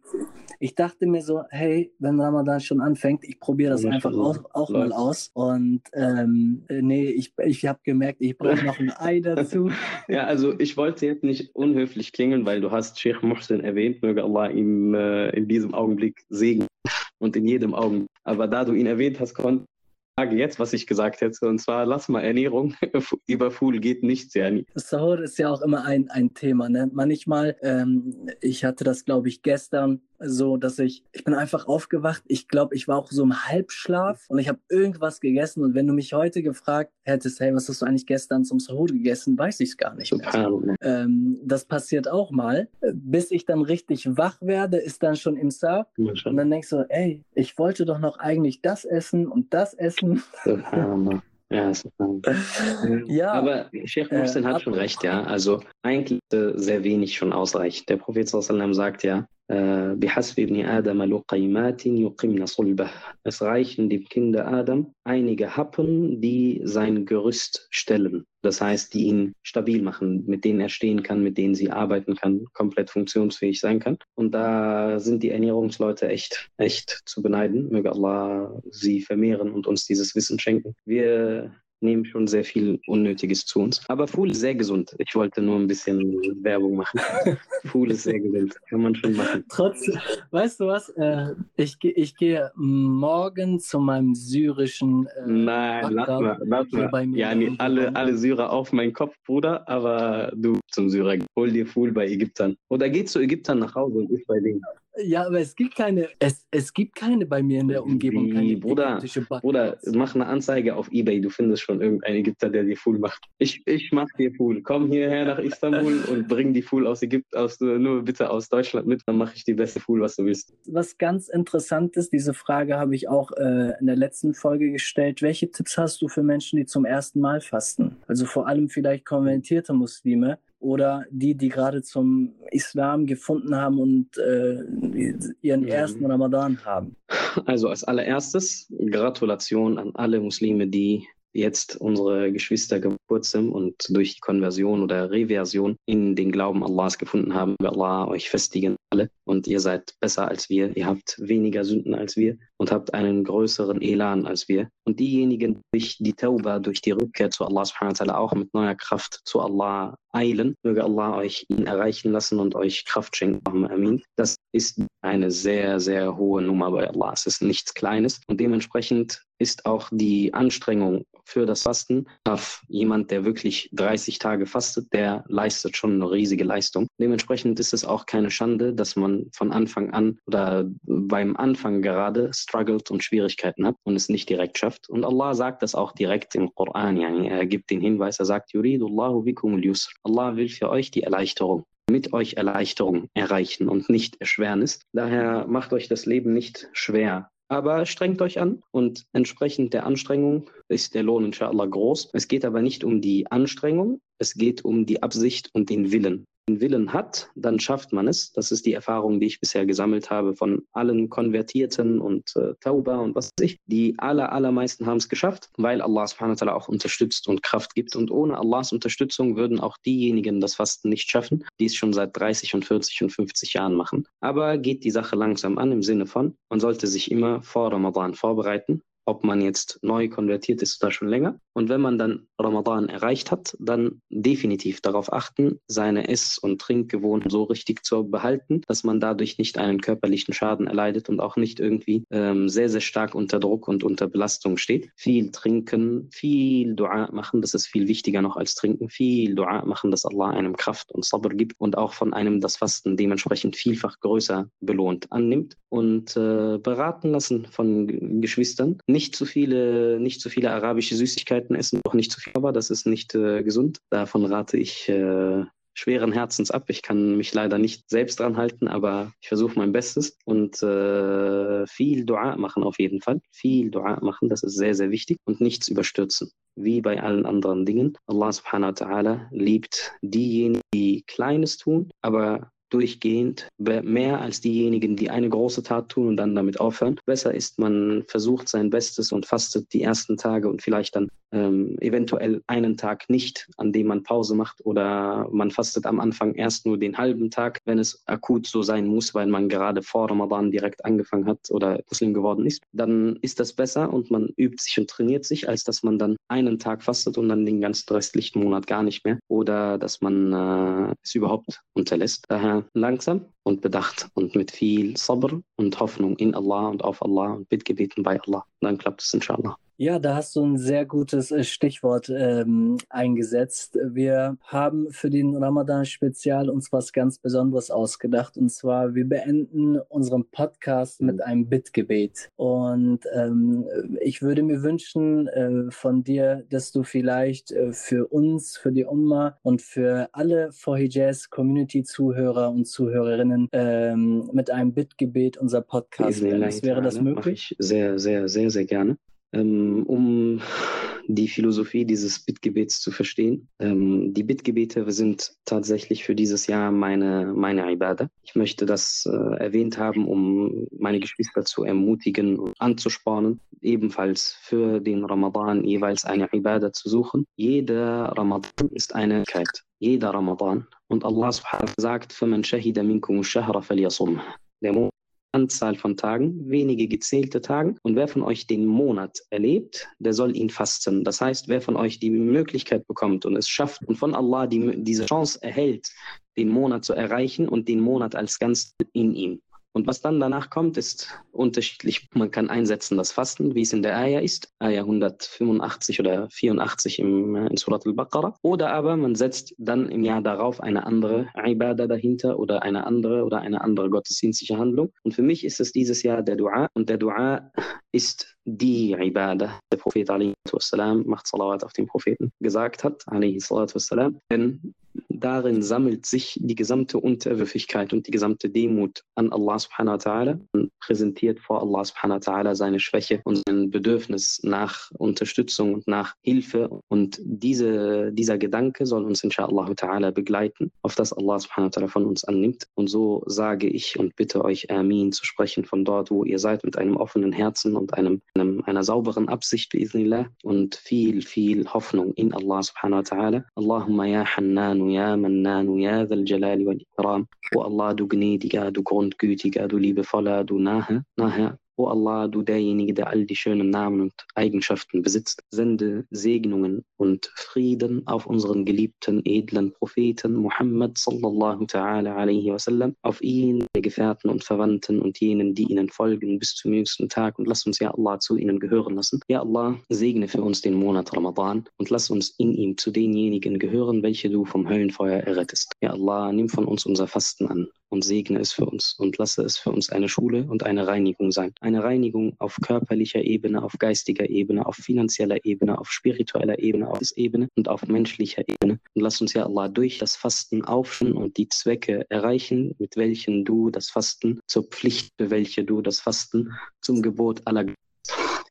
ich dachte mir so, hey, wenn Ramadan schon anfängt, ich probiere das einfach auch, auch mal aus. Und ähm, äh, nee, ich, ich habe gemerkt, ich brauche noch ein Ei dazu. ja, also ich wollte jetzt nicht unhöflich klingen, weil du hast Sheikh Muhsin erwähnt, möge Allah ihm äh, in diesem Augenblick segnen und in jedem Augenblick. Aber da du ihn erwähnt hast, konnte sage jetzt, was ich gesagt hätte, und zwar lass mal Ernährung. Über Food geht nichts, ja nie. Sahur ist ja auch immer ein, ein Thema. Ne? Manchmal, ähm, ich hatte das, glaube ich, gestern so, dass ich, ich bin einfach aufgewacht. Ich glaube, ich war auch so im Halbschlaf und ich habe irgendwas gegessen. Und wenn du mich heute gefragt hättest, hey, was hast du eigentlich gestern zum Sahur gegessen, weiß ich es gar nicht mehr. Ähm, das passiert auch mal. Bis ich dann richtig wach werde, ist dann schon im Saar. Und dann denkst du, ey, ich wollte doch noch eigentlich das essen und das essen. Ja, ja, aber Sheikh Muhsin äh, hat schon recht, ja. Also eigentlich äh, sehr wenig schon ausreicht. Der Prophet sallam sagt ja, بحسب ابن آدم لقيمات يقمن صلبه. Es reichen dem Kinder Adam einige Happen, die sein Gerüst stellen. Das heißt, die ihn stabil machen, mit denen er stehen kann, mit denen sie arbeiten kann, komplett funktionsfähig sein kann. Und da sind die Ernährungsleute echt, echt zu beneiden. Möge Allah sie vermehren und uns dieses Wissen schenken. Wir nehmen schon sehr viel Unnötiges zu uns. Aber Fool ist sehr gesund. Ich wollte nur ein bisschen Werbung machen. Fool ist sehr gesund. Kann man schon machen. Trotzdem, weißt du was? Äh, ich, ich gehe morgen zu meinem syrischen. Äh, Nein, lass mal. Lass mal. Ja, nee, alle, alle Syrer auf meinen Kopf, Bruder, aber du zum Syrer. Hol dir Fool bei Ägyptern. Oder geh zu Ägyptern nach Hause und ich bei denen. Ja, aber es gibt keine, es, es gibt keine bei mir in der Umgebung. Keine Bruder, Bruder, mach eine Anzeige auf Ebay, du findest schon irgendeinen Ägypter, der dir Fool macht. Ich, ich mach dir Fool. Komm hierher nach Istanbul und bring die Fool aus Ägypten, aus, nur bitte aus Deutschland mit, dann mache ich die beste Fool, was du willst. Was ganz interessant ist, diese Frage habe ich auch äh, in der letzten Folge gestellt. Welche Tipps hast du für Menschen, die zum ersten Mal fasten? Also vor allem vielleicht konvertierte Muslime, oder die, die gerade zum Islam gefunden haben und äh, ihren ersten Ramadan haben? Also als allererstes Gratulation an alle Muslime, die jetzt unsere Geschwister kurzem und durch die Konversion oder Reversion in den Glauben Allahs gefunden haben. Allah euch festigen alle und ihr seid besser als wir. Ihr habt weniger Sünden als wir und habt einen größeren Elan als wir. Und diejenigen, die durch die Tauba, durch die Rückkehr zu Allah subhanahu wa ta'ala auch mit neuer Kraft zu Allah eilen, möge Allah euch ihn erreichen lassen und euch Kraft schenken. Amin. Das ist eine sehr, sehr hohe Nummer bei Allah. Es ist nichts Kleines und dementsprechend ist auch die Anstrengung für das Fasten auf jemand, der wirklich 30 Tage fastet, der leistet schon eine riesige Leistung. Dementsprechend ist es auch keine Schande, dass man von Anfang an oder beim Anfang gerade struggelt und Schwierigkeiten hat und es nicht direkt schafft. Und Allah sagt das auch direkt im Koran. Yani er gibt den Hinweis, er sagt. Allah will für euch die Erleichterung mit euch Erleichterung erreichen und nicht Erschwernis. Daher macht euch das Leben nicht schwer. Aber strengt euch an und entsprechend der Anstrengung ist der Lohn inshallah groß. Es geht aber nicht um die Anstrengung, es geht um die Absicht und den Willen Willen hat, dann schafft man es. Das ist die Erfahrung, die ich bisher gesammelt habe von allen Konvertierten und äh, Tauba und was weiß ich. Die aller, allermeisten haben es geschafft, weil Allah subhanahu wa ta'ala auch unterstützt und Kraft gibt. Und ohne Allahs Unterstützung würden auch diejenigen das Fasten nicht schaffen, die es schon seit 30 und 40 und 50 Jahren machen. Aber geht die Sache langsam an im Sinne von, man sollte sich immer vor Ramadan vorbereiten ob man jetzt neu konvertiert ist oder schon länger. Und wenn man dann Ramadan erreicht hat, dann definitiv darauf achten, seine Ess- und Trinkgewohnheiten so richtig zu behalten, dass man dadurch nicht einen körperlichen Schaden erleidet und auch nicht irgendwie ähm, sehr, sehr stark unter Druck und unter Belastung steht. Viel trinken, viel Dua machen, das ist viel wichtiger noch als trinken. Viel Dua machen, dass Allah einem Kraft und Sabr gibt und auch von einem das Fasten dementsprechend vielfach größer belohnt annimmt und äh, beraten lassen von Geschwistern nicht zu viele, nicht zu viele arabische Süßigkeiten essen, auch nicht zu viel, aber das ist nicht äh, gesund. Davon rate ich äh, schweren Herzens ab. Ich kann mich leider nicht selbst dran halten, aber ich versuche mein Bestes und äh, viel Dua machen auf jeden Fall. Viel Dua machen, das ist sehr, sehr wichtig und nichts überstürzen. Wie bei allen anderen Dingen. Allah subhanahu wa ta'ala liebt diejenigen, die Kleines tun, aber durchgehend mehr als diejenigen, die eine große Tat tun und dann damit aufhören. Besser ist, man versucht sein Bestes und fastet die ersten Tage und vielleicht dann ähm, eventuell einen Tag nicht, an dem man Pause macht oder man fastet am Anfang erst nur den halben Tag, wenn es akut so sein muss, weil man gerade vor Ramadan direkt angefangen hat oder Muslim geworden ist, dann ist das besser und man übt sich und trainiert sich, als dass man dann einen Tag fastet und dann den ganzen restlichen Monat gar nicht mehr oder dass man äh, es überhaupt unterlässt. Daher langsam und bedacht und mit viel Sabr und Hoffnung in Allah und auf Allah und Bittgebeten bei Allah. Dann klappt es inshallah. Ja, da hast du ein sehr gutes äh, Stichwort ähm, eingesetzt. Wir haben für den Ramadan-Spezial uns was ganz Besonderes ausgedacht. Und zwar, wir beenden unseren Podcast mit mhm. einem Bittgebet. Und ähm, ich würde mir wünschen äh, von dir, dass du vielleicht äh, für uns, für die Umma und für alle Vorhijaz Community-Zuhörer und Zuhörerinnen ähm, mit einem Bittgebet unser Podcast beendest. Wäre das möglich? Sehr, sehr, sehr, sehr gerne. Ähm, um die Philosophie dieses Bittgebets zu verstehen. Ähm, die Bittgebete sind tatsächlich für dieses Jahr meine, meine Ibadah. Ich möchte das äh, erwähnt haben, um meine Geschwister zu ermutigen und anzuspornen, ebenfalls für den Ramadan jeweils eine Ibadah zu suchen. Jeder Ramadan ist eineKeit. Jeder Ramadan. Und Allah subhanahu sagt, فَمَنْ شَهِدَ مِنْكُمُ الشَّهْرَ فَلْيَصُمْ Der Monat Anzahl von Tagen, wenige gezählte Tage. Und wer von euch den Monat erlebt, der soll ihn fasten. Das heißt, wer von euch die Möglichkeit bekommt und es schafft und von Allah die, diese Chance erhält, den Monat zu erreichen und den Monat als ganz in ihm. Und was dann danach kommt, ist unterschiedlich. Man kann einsetzen das Fasten, wie es in der Ayah ist, Ayah 185 oder 84 im, äh, in Surat al-Baqarah. Oder aber man setzt dann im Jahr darauf eine andere Ibadah dahinter oder eine andere oder eine andere gottesdienstliche Handlung. Und für mich ist es dieses Jahr der Dua. Und der Dua ist die Ibadah. Der Prophet والسلام, macht Salawat auf den Propheten gesagt hat, والسلام, denn darin sammelt sich die gesamte Unterwürfigkeit und die gesamte Demut an Allah subhanahu wa ta'ala und präsentiert vor Allah subhanahu wa ta'ala seine Schwäche und sein Bedürfnis nach Unterstützung und nach Hilfe. Und diese, dieser Gedanke soll uns inshallah ta'ala begleiten, auf das Allah subhanahu wa ta'ala von uns annimmt. Und so sage ich und bitte euch Amin zu sprechen von dort, wo ihr seid, mit einem offenen Herzen und einem, einem einer sauberen Absicht, bi'idhnillah, und viel, viel Hoffnung in Allah subhanahu wa ta'ala. Allahumma ya Hannan ya Mannan ya Dhal Jalali wal Ikram. O Allah, du gnädiger, du grundgütiger, du liebevoller, du nahe, nahe O Allah, du derjenige, der all die schönen Namen und Eigenschaften besitzt, sende Segnungen und Frieden auf unseren geliebten, edlen Propheten Muhammad sallallahu ta'ala alaihi wasallam, auf ihn, der Gefährten und Verwandten und jenen, die ihnen folgen bis zum jüngsten Tag und lass uns, ja Allah, zu ihnen gehören lassen. Ja Allah, segne für uns den Monat Ramadan und lass uns in ihm zu denjenigen gehören, welche du vom Höllenfeuer errettest. Ja Allah, nimm von uns unser Fasten an und segne es für uns und lasse es für uns eine Schule und eine Reinigung sein. Eine Reinigung auf körperlicher Ebene, auf geistiger Ebene, auf finanzieller Ebene, auf spiritueller Ebene, auf Ebene und auf menschlicher Ebene. Und lass uns ja Allah durch das Fasten aufschen und die Zwecke erreichen, mit welchen du das Fasten zur Pflicht, für welche du das Fasten zum Gebot aller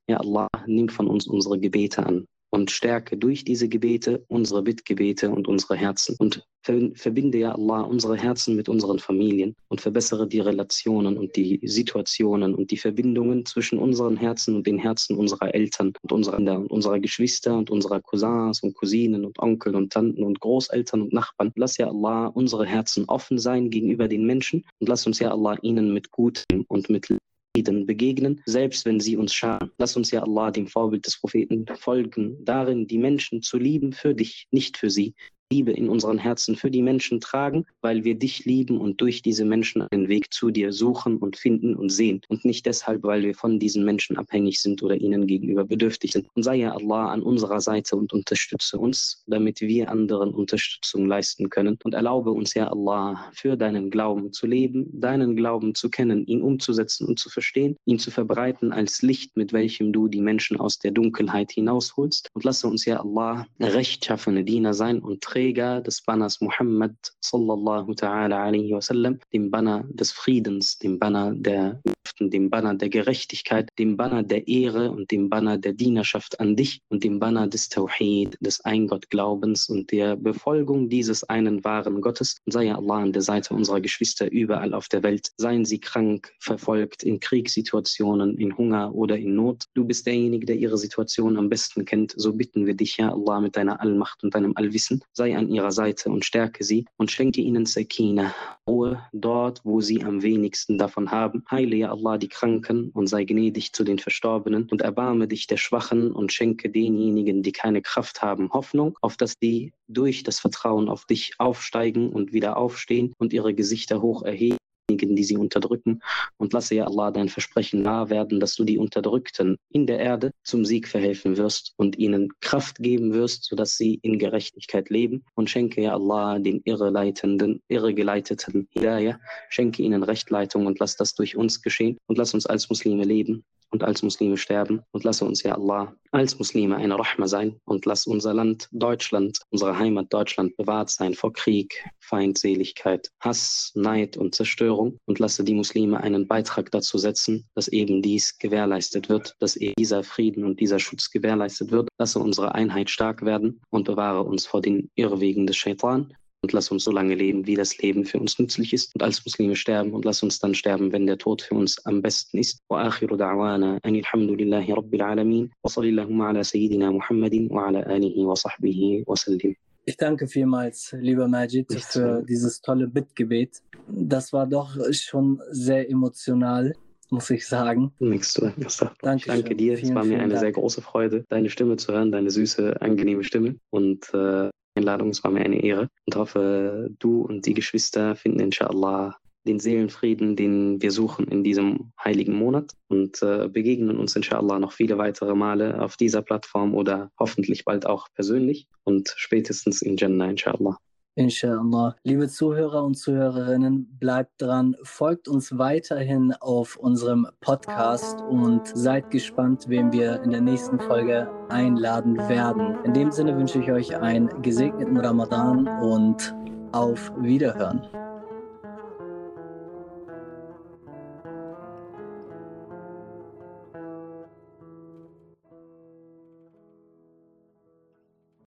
ja Allah, nimm von uns unsere Gebete an und stärke durch diese Gebete unsere Bittgebete und unsere Herzen und verbinde ja Allah unsere Herzen mit unseren Familien und verbessere die Relationen und die Situationen und die Verbindungen zwischen unseren Herzen und den Herzen unserer Eltern und unserer, und unserer Geschwister und unserer Cousins und Cousinen und Onkel und Tanten und Großeltern und Nachbarn. Lass ja Allah unsere Herzen offen sein gegenüber den Menschen und lass uns ja Allah ihnen mit Gutem und mit Frieden begegnen, selbst wenn sie uns schaden. Lass uns ja Allah, dem Vorbild des Propheten, folgen, darin die Menschen zu lieben für dich, nicht für sie. Liebe in unseren Herzen für die Menschen tragen, weil wir dich lieben und durch diese Menschen einen Weg zu dir suchen und finden und sehen. Und nicht deshalb, weil wir von diesen Menschen abhängig sind oder ihnen gegenüber bedürftig sind. Und sei ja Allah an unserer Seite und unterstütze uns, damit wir anderen Unterstützung leisten können. Und erlaube uns, ja Allah, für deinen Glauben zu leben, deinen Glauben zu kennen, ihn umzusetzen und zu verstehen, ihn zu verbreiten als Licht, mit welchem du die Menschen aus der Dunkelheit hinausholst. Und lasse uns, ja Allah, rechtschaffene Diener sein und Träger Träger des Banners Muhammad sallallahu ta'ala alaihi wasallam, dem Banner des Friedens, dem Banner der dem Banner der Gerechtigkeit, dem Banner der Ehre und dem Banner der Dienerschaft an dich und dem Banner des Tawhid, des Eingottglaubens und der Befolgung dieses einen wahren Gottes. Und sei Allah an der Seite unserer Geschwister überall auf der Welt. Seien sie krank, verfolgt, in Kriegssituationen, in Hunger oder in Not. Du bist derjenige, der ihre Situation am besten kennt. So bitten wir dich, ja Allah, mit deiner Allmacht und deinem Allwissen. Sei an ihrer Seite und stärke sie und schenke ihnen Sakina, Ruhe dort, wo sie am wenigsten davon haben. Heile ja Allah die Kranken und sei gnädig zu den Verstorbenen und erbarme dich der Schwachen und schenke denjenigen, die keine Kraft haben, Hoffnung, auf dass die durch das Vertrauen auf dich aufsteigen und wieder aufstehen und ihre Gesichter hoch erheben die sie unterdrücken. Und lasse ja Allah dein Versprechen nahe werden, dass du die Unterdrückten in der Erde zum Sieg verhelfen wirst und ihnen Kraft geben wirst, sodass sie in Gerechtigkeit leben. Und schenke ja Allah den irreleitenden, irregeleiteten Hidayah, schenke ihnen Rechtleitung und lass das durch uns geschehen und lass uns als Muslime leben und als Muslime sterben. Und lasse uns ja Allah als Muslime eine Rahma sein und lass unser Land Deutschland, unsere Heimat Deutschland bewahrt sein vor Krieg, Feindseligkeit, Hass, Neid und Zerstörung und lasse die Muslime einen Beitrag dazu setzen, dass eben dies gewährleistet wird, dass eben dieser Frieden und dieser Schutz gewährleistet wird. Lasse unsere Einheit stark werden und bewahre uns vor den Irrwegen des Shaitan und lass uns so lange leben, wie das Leben für uns nützlich ist und als Muslime sterben und lass uns dann sterben, wenn der Tod für uns am besten ist. وآخر دعوانا أن الحمد لله رب العالمين وصل اللهم على سيدنا محمد وعلى آله وصحبه وسلم. Ich danke vielmals, lieber Majid, für dieses tolle Bittgebet. Das war doch schon sehr emotional muss ich sagen. Nichts zu Danke, ich danke dir. Vielen, es war mir eine Dank. sehr große Freude, deine Stimme zu hören, deine süße, angenehme Stimme. Und äh, Einladung. Es war mir eine Ehre und hoffe, du und die Geschwister finden inshallah den Seelenfrieden, den wir suchen in diesem heiligen Monat und äh, begegnen uns inshallah noch viele weitere Male auf dieser Plattform oder hoffentlich bald auch persönlich und spätestens in Jannah inshallah. Inshallah. Liebe Zuhörer und Zuhörerinnen, bleibt dran, folgt uns weiterhin auf unserem Podcast und seid gespannt, wen wir in der nächsten Folge einladen werden. In dem Sinne wünsche ich euch einen gesegneten Ramadan und auf Wiederhören.